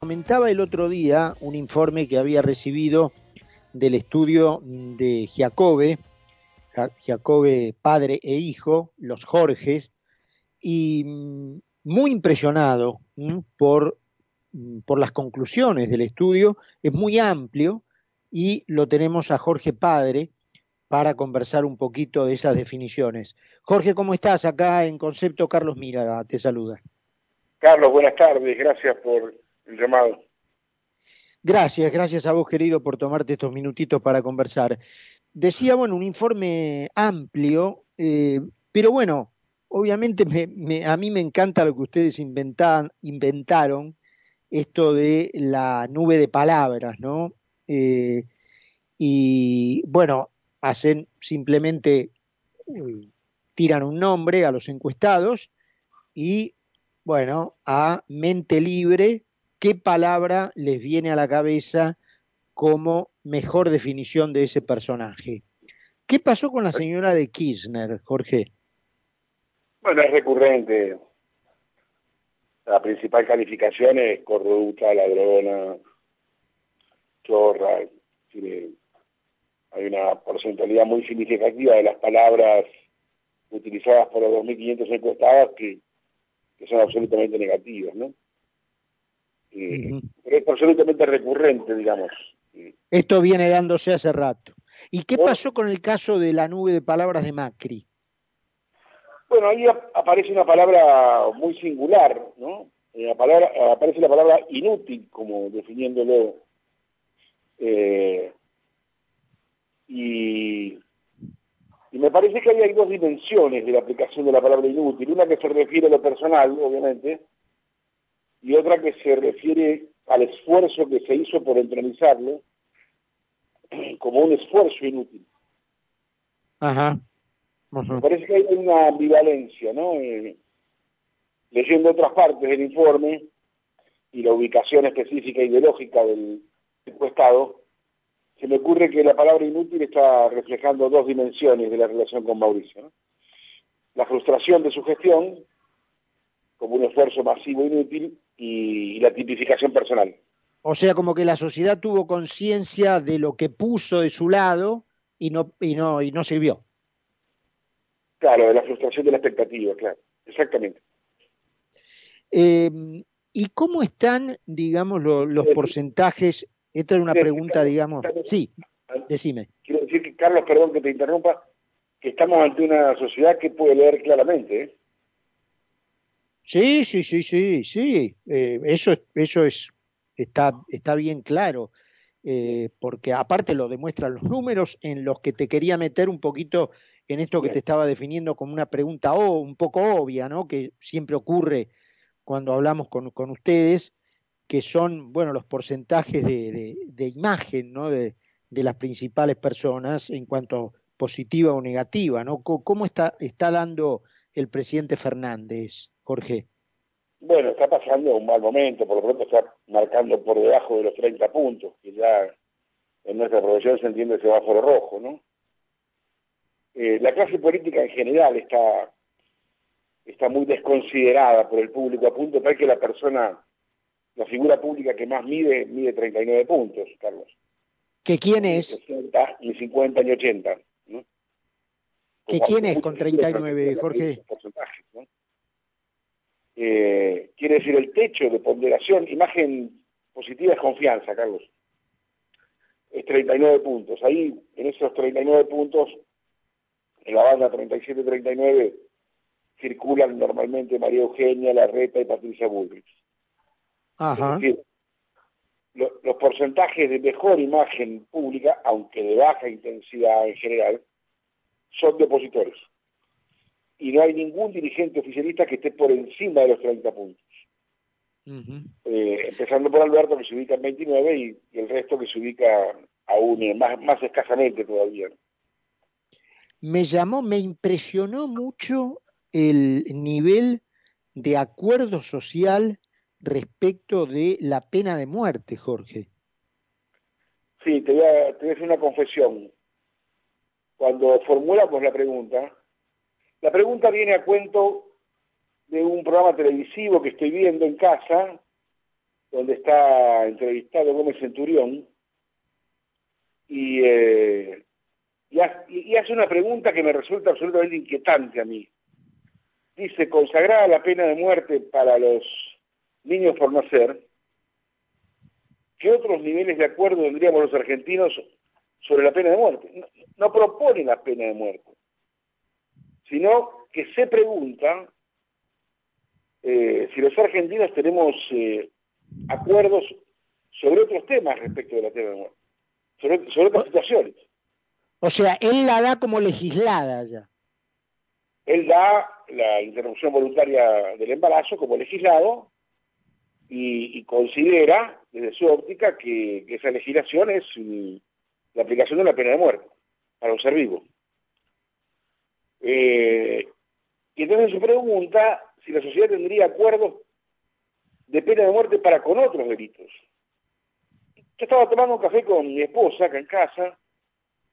Comentaba el otro día un informe que había recibido del estudio de Giacobbe, Giacobbe padre e hijo, los Jorges, y mm, muy impresionado por, mm, por las conclusiones del estudio, es muy amplio y lo tenemos a Jorge Padre para conversar un poquito de esas definiciones. Jorge, ¿cómo estás? Acá en Concepto Carlos Mira te saluda. Carlos, buenas tardes, gracias por llamado. Gracias, gracias a vos, querido, por tomarte estos minutitos para conversar. Decía, bueno, un informe amplio, eh, pero bueno, obviamente a mí me encanta lo que ustedes inventan, inventaron, esto de la nube de palabras, ¿no? Eh, y bueno, hacen simplemente, eh, tiran un nombre a los encuestados y, bueno, a mente libre ¿qué palabra les viene a la cabeza como mejor definición de ese personaje? ¿Qué pasó con la señora de Kirchner, Jorge? Bueno, es recurrente. La principal calificación es corrupta, ladrona, chorra. Hay una porcentualidad muy significativa de las palabras utilizadas por los 2.500 encuestados que, que son absolutamente negativas, ¿no? Es absolutamente recurrente, digamos. Esto viene dándose hace rato. ¿Y qué pasó con el caso de la nube de palabras de Macri? Bueno, ahí aparece una palabra muy singular, ¿no? La palabra, aparece la palabra inútil, como definiéndolo. Eh, y, y, me parece que hay dos dimensiones de la aplicación de la palabra inútil. Una que se refiere a lo personal, obviamente, y otra que se refiere al esfuerzo que se hizo por entronizarlo como un esfuerzo inútil. Ajá. Parece que hay una ambivalencia, ¿no? Eh, leyendo otras partes del informe y la ubicación específica ideológica del encuestado, se me ocurre que la palabra inútil está reflejando dos dimensiones de la relación con Mauricio. La frustración de su gestión, como un esfuerzo masivo inútil, y, la tipificación personal. O sea, como que la sociedad tuvo conciencia de lo que puso de su lado y no, y no, y no sirvió. Claro, de la frustración de la expectativa, claro, exactamente. Em, ¿Y cómo están, digamos, los porcentajes? Esta es una pregunta, digamos. Sí, decime. Quiero decir que, Carlos, perdón que te interrumpa, que estamos ante una sociedad que puede leer claramente. ¿eh? Sí, sí, sí, sí, sí. Eh, eso, eso es, está, está bien claro. Eh, porque aparte lo demuestran los números en los que te quería meter un poquito en esto que te estaba definiendo como una pregunta o un poco obvia, ¿no? Que siempre ocurre cuando hablamos con, con ustedes, que son, bueno, los porcentajes de, de, imagen, ¿no? De, de, las principales personas en cuanto positiva o negativa, ¿no? ¿Cómo está, está dando el presidente Fernández? Jorge? Bueno, está pasando un mal momento, por lo pronto está marcando por debajo de los 30 puntos, que ya en nuestra profesión se entiende el semáforo rojo, ¿no? Eh, la clase política en general está, está muy desconsiderada por el público, a punto tal que la persona, la figura pública que más mide, mide 39 puntos, Carlos. ¿Que quién es? 60, ni 50 ni 80, ¿no? ¿Que quién es con 39, Jorge? Eh, quiere decir el techo de ponderación, imagen positiva es confianza, Carlos. Es 39 puntos. Ahí, en esos 39 puntos, en la banda 37-39, circulan normalmente María Eugenia, Larreta y Patricia Bullrich. Ajá. los porcentajes de mejor imagen pública, aunque de baja intensidad en general, son de opositores y no hay ningún dirigente oficialista que esté por encima de los 30 puntos. Eh, empezando por Alberto, que se ubica en 29, y, el resto que se ubica aún eh, más, más escasamente todavía. Me llamó, me impresionó mucho el nivel de acuerdo social respecto de la pena de muerte, Jorge. Sí, te voy a, te voy a hacer una confesión. Cuando formulamos la pregunta, la pregunta viene a cuento de un programa televisivo que estoy viendo en casa donde está entrevistado Gómez Centurión, y, eh, y, hace una pregunta que me resulta absolutamente inquietante a mí. Dice, consagrada la pena de muerte para los niños por nacer, ¿qué otros niveles de acuerdo tendríamos los argentinos sobre la pena de muerte? No, propone la pena de muerte, sino que se pregunta eh, si los argentinos tenemos eh, acuerdos sobre otros temas respecto de la pena de muerte, sobre, sobre otras situaciones. O sea, él la da como legislada ya. Él da la interrupción voluntaria del embarazo como legislado y, considera, desde su óptica, que, esa legislación es la aplicación de la pena de muerte para un ser vivo. Eh, y entonces se pregunta si la sociedad tendría acuerdos de pena de muerte para con otros delitos. Yo estaba tomando un café con mi esposa acá en casa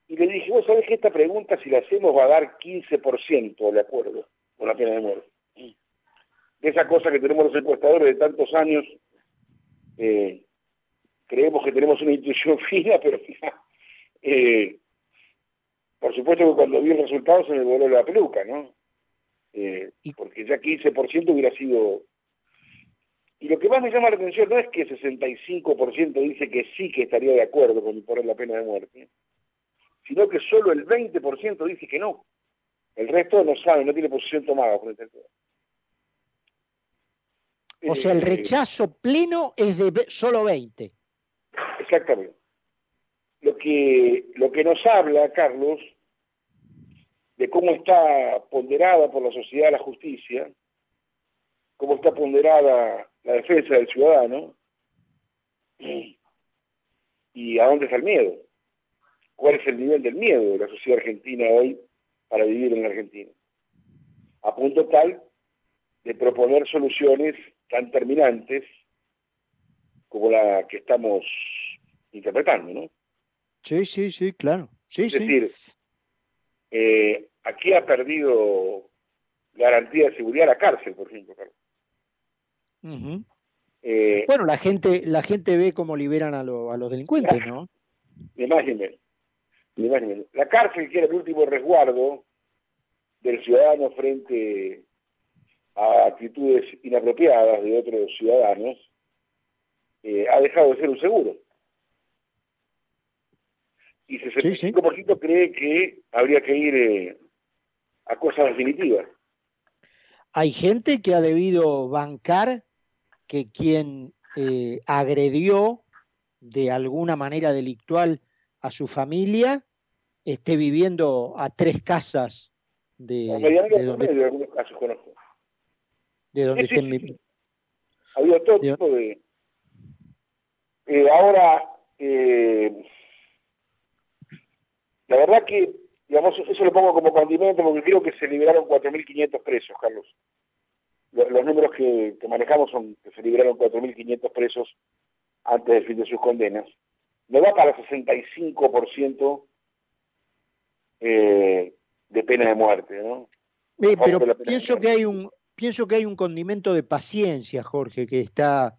y le dije, vos sabés que esta pregunta si la hacemos va a dar 15% de acuerdo con la pena de muerte esa cosa que tenemos los encuestadores de tantos años, eh, creemos que tenemos una intuición fina, pero eh, por supuesto que cuando vi el resultado se me voló la peluca, ¿no? Eh, porque ya 15% hubiera sido... Y lo que más me llama la atención no es que 65% dice que sí que estaría de acuerdo con imponer la pena de muerte, sino que solo el 20% dice que no. El resto no sabe, no tiene posición tomada frente al tema. O sea, el eh, rechazo pleno es de solo 20. Exactamente. Lo que, lo que nos habla, Carlos, de cómo está ponderada por la sociedad la justicia, cómo está ponderada la defensa del ciudadano y a dónde está el miedo. ¿Cuál es el nivel del miedo de la sociedad argentina hoy para vivir en la Argentina? A punto tal de proponer soluciones tan terminantes como la que estamos interpretando, ¿no? Sí, sí, sí, claro. Sí, es decir, eh, aquí ha perdido garantía de seguridad la cárcel, por ejemplo, eh, bueno, la gente, la gente ve cómo liberan a, los delincuentes, ¿no? Imagínense, La cárcel, que era el último resguardo del ciudadano frente a actitudes inapropiadas de otros ciudadanos, eh, ha dejado de ser un seguro. Y 65% cree que habría que ir eh, a cosas definitivas. Hay gente que ha debido bancar que quien eh, agredió de alguna manera delictual a su familia esté viviendo a tres casas de, de donde... algunos casos conozco. de donde estén Había todo tipo de... Eh, ahora, eh, la verdad que, digamos, eso lo pongo como condimento porque creo que se liberaron 4.500 presos, Carlos. Los, números que, manejamos son que se liberaron 4.500 presos antes del fin de sus condenas. No da para 65% eh, de pena de muerte, ¿no? pero pienso que hay un, pienso que hay un condimento de paciencia, Jorge, que está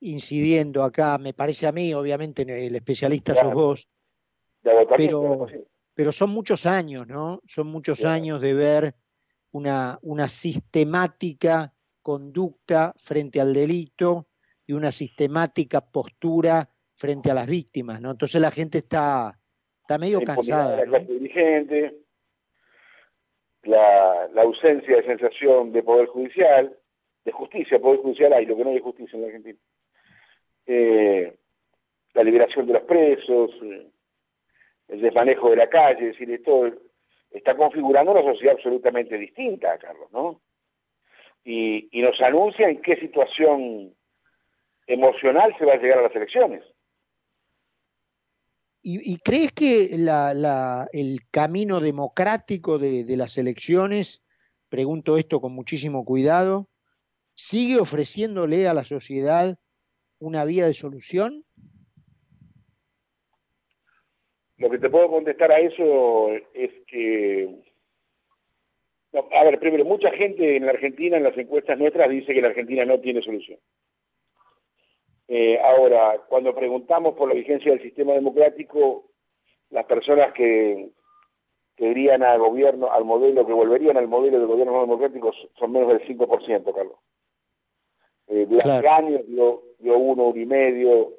incidiendo acá, me parece a mí, obviamente el especialista sos vos, pero, pero son muchos años, ¿no? Son muchos años de ver una, una sistemática conducta frente al delito y una sistemática postura frente a las víctimas, ¿no? Entonces la gente está, está medio cansada. ¿no? la, ausencia de sensación de poder judicial, de justicia, poder judicial hay, lo que no hay justicia en la Argentina. Eh, la liberación de los presos, eh, el desmanejo de la calle, es decir, esto está configurando una sociedad absolutamente distinta, Carlos, ¿no? Y, y nos anuncia en qué situación emocional se va a llegar a las elecciones. ¿Y, crees que el camino democrático de, las elecciones, pregunto esto con muchísimo cuidado, sigue ofreciéndole a la sociedad una vía de solución? Lo que te puedo contestar a eso es que, a ver, primero, mucha gente en la Argentina, en las encuestas nuestras, dice que la Argentina no tiene solución. Eh, ahora, cuando preguntamos por la vigencia del sistema democrático, las personas que, que irían al gobierno, al modelo, que volverían al modelo de gobierno democrático son menos del 5%, Carlos. Eh, durante años dio, uno, uno y medio,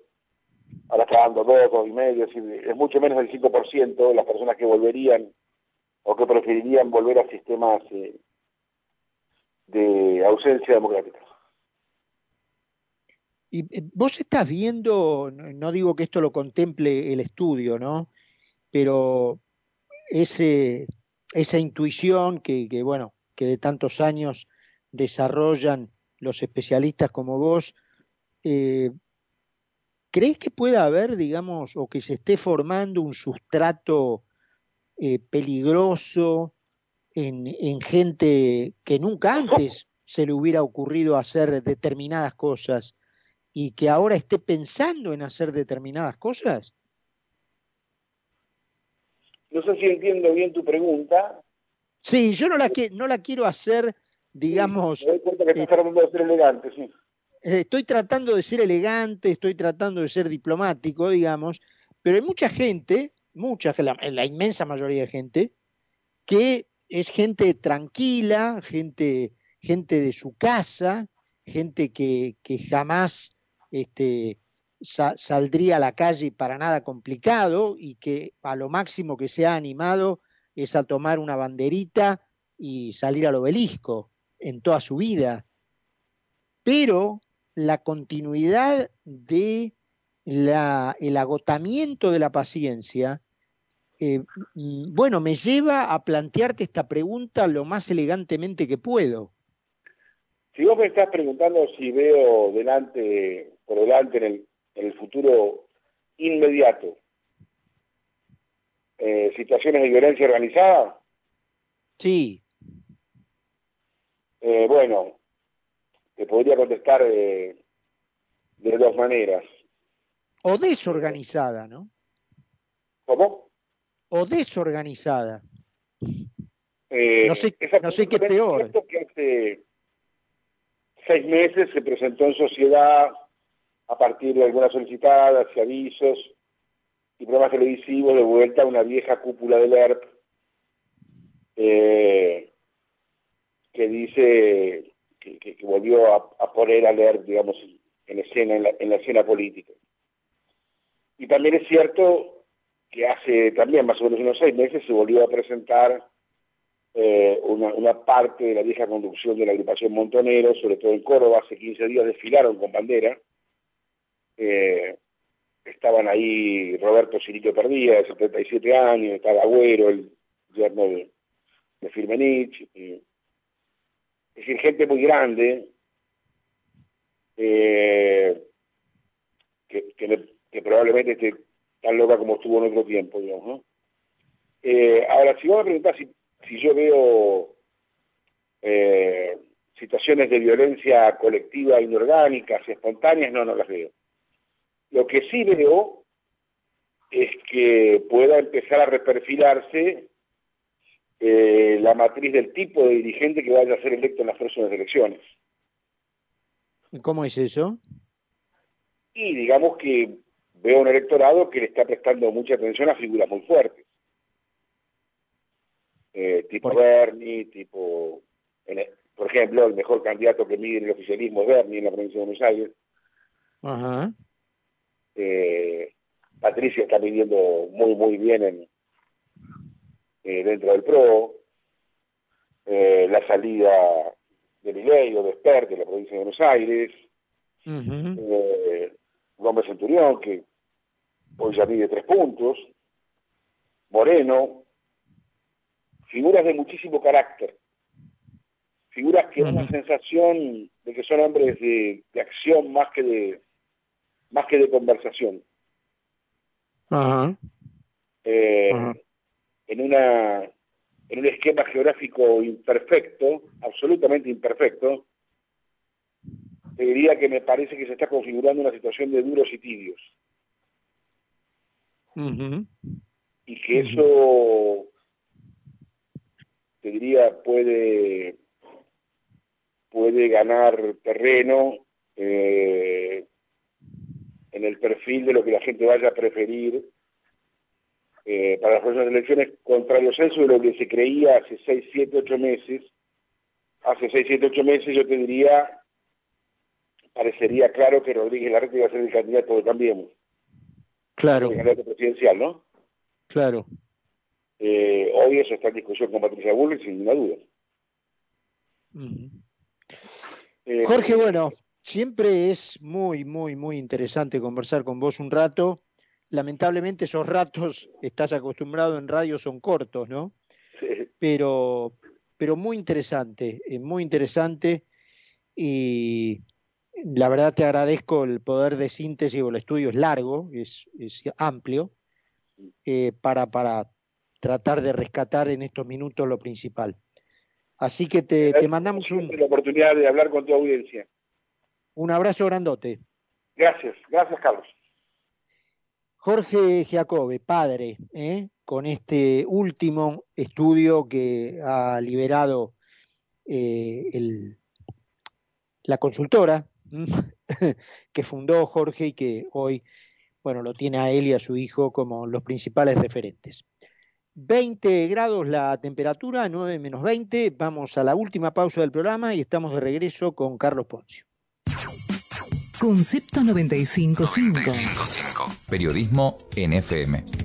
ahora está dando dos, dos y medio, es, mucho menos del 5% las personas que volverían o que preferirían volver a sistemas eh, de ausencia democrática. Y eh, vos estás viendo, no digo que esto lo contemple el estudio, ¿no? Pero ese, esa intuición que, que, bueno, que de tantos años desarrollan los especialistas como vos, eh, ¿crees que pueda haber, digamos, o que se esté formando un sustrato eh, peligroso en, en, gente que nunca antes se le hubiera ocurrido hacer determinadas cosas y que ahora esté pensando en hacer determinadas cosas? No sé si entiendo bien tu pregunta. Sí, yo no la, que, no la quiero hacer, digamos... Sí, me doy cuenta que estás eh, tratando de ser elegante, sí. Eh, estoy tratando de ser elegante, estoy tratando de ser diplomático, digamos, pero hay mucha gente, mucha, la, la inmensa mayoría de gente, que es gente tranquila, gente, gente de su casa, gente que, que jamás este, saldría a la calle para nada complicado y que a lo máximo que se ha animado es a tomar una banderita y salir al obelisco en toda su vida. Pero la continuidad de la, el agotamiento de la paciencia, eh, mm, bueno, me lleva a plantearte esta pregunta lo más elegantemente que puedo. Si vos me estás preguntando si veo delante, por delante en el, en el futuro inmediato eh, situaciones de violencia organizada? Sí. Eh, bueno, te podría contestar de, de dos maneras. O desorganizada, ¿no? ¿Cómo? O desorganizada. Eh, no sé, no sé qué peor. Que hace seis meses se presentó en sociedad a partir de algunas solicitadas y avisos y programas televisivos de vuelta a una vieja cúpula del ERP eh, que dice que, volvió a, poner al ERP, digamos, en la, escena política. Y también es cierto que hace también más o menos unos seis meses se volvió a presentar eh, una, una, parte de la vieja conducción de la agrupación Montonero, sobre todo en Córdoba, hace 15 días desfilaron con bandera, eh, estaban ahí Roberto Cirito Perdía, de 77 años, estaba Agüero, el yerno de, de Firmenich. Es decir, gente muy grande eh, que, probablemente esté tan loca como estuvo en otro tiempo, digamos. Eh, ahora, si vos me preguntás si, si yo veo situaciones de violencia colectiva inorgánicas, espontáneas, no, no las veo. Lo que sí veo es que pueda empezar a reperfilarse eh, la matriz del tipo de dirigente que vaya a ser electo en las próximas elecciones. ¿Cómo es eso? Y digamos que veo un electorado que le está prestando mucha atención a figuras muy fuertes. Eh, tipo Bernie, tipo, por ejemplo, el mejor candidato que mide en el oficialismo es Bernie en la provincia de Buenos Aires. Ajá. Eh, Patricia está viviendo muy, muy bien en, eh, dentro del PRO. Eh, la salida de Miley o de Esper de la provincia de Buenos Aires. Gómez Centurión, que hoy ya mide tres puntos. Moreno. Figuras de muchísimo carácter. Figuras que dan la sensación de que son hombres de acción más que de, más que de conversación. Eh, en, una, en un esquema geográfico imperfecto, absolutamente imperfecto, te diría que me parece que se está configurando una situación de duros y tibios. Y que eso, te diría, puede, puede ganar terreno eh, en el perfil de lo que la gente vaya a preferir eh, para las próximas elecciones, contrario censo de lo que se creía hace 6, 7, 8 meses. Hace 6, 7, 8 meses yo te diría, parecería claro que Rodríguez Larreta iba a ser el candidato de Cambiemos. Claro. El candidato presidencial, ¿no? Claro. Eh, hoy eso está en discusión con Patricia Bullrich, sin ninguna duda. Eh, Jorge, bueno, siempre es muy, muy, muy interesante conversar con vos un rato. Lamentablemente esos ratos, estás acostumbrado en radio, son cortos, ¿no? Sí. Pero, pero muy interesante, eh, muy interesante. Y la verdad te agradezco el poder de síntesis, o el estudio es largo, es, es amplio, eh, para, para tratar de rescatar en estos minutos lo principal. Así que te, te mandamos un... La oportunidad de hablar con tu audiencia. Un abrazo grandote. Gracias, gracias Carlos. Jorge Giacobbe, padre, ¿eh? con este último estudio que ha liberado eh, la consultora que fundó Jorge y que hoy, bueno, lo tiene a él y a su hijo como los principales referentes. 20 grados la temperatura, 9 menos 20. Vamos a la última pausa del programa y estamos de regreso con Carlos Poncio. Concepto 955. 955. Periodismo NFM.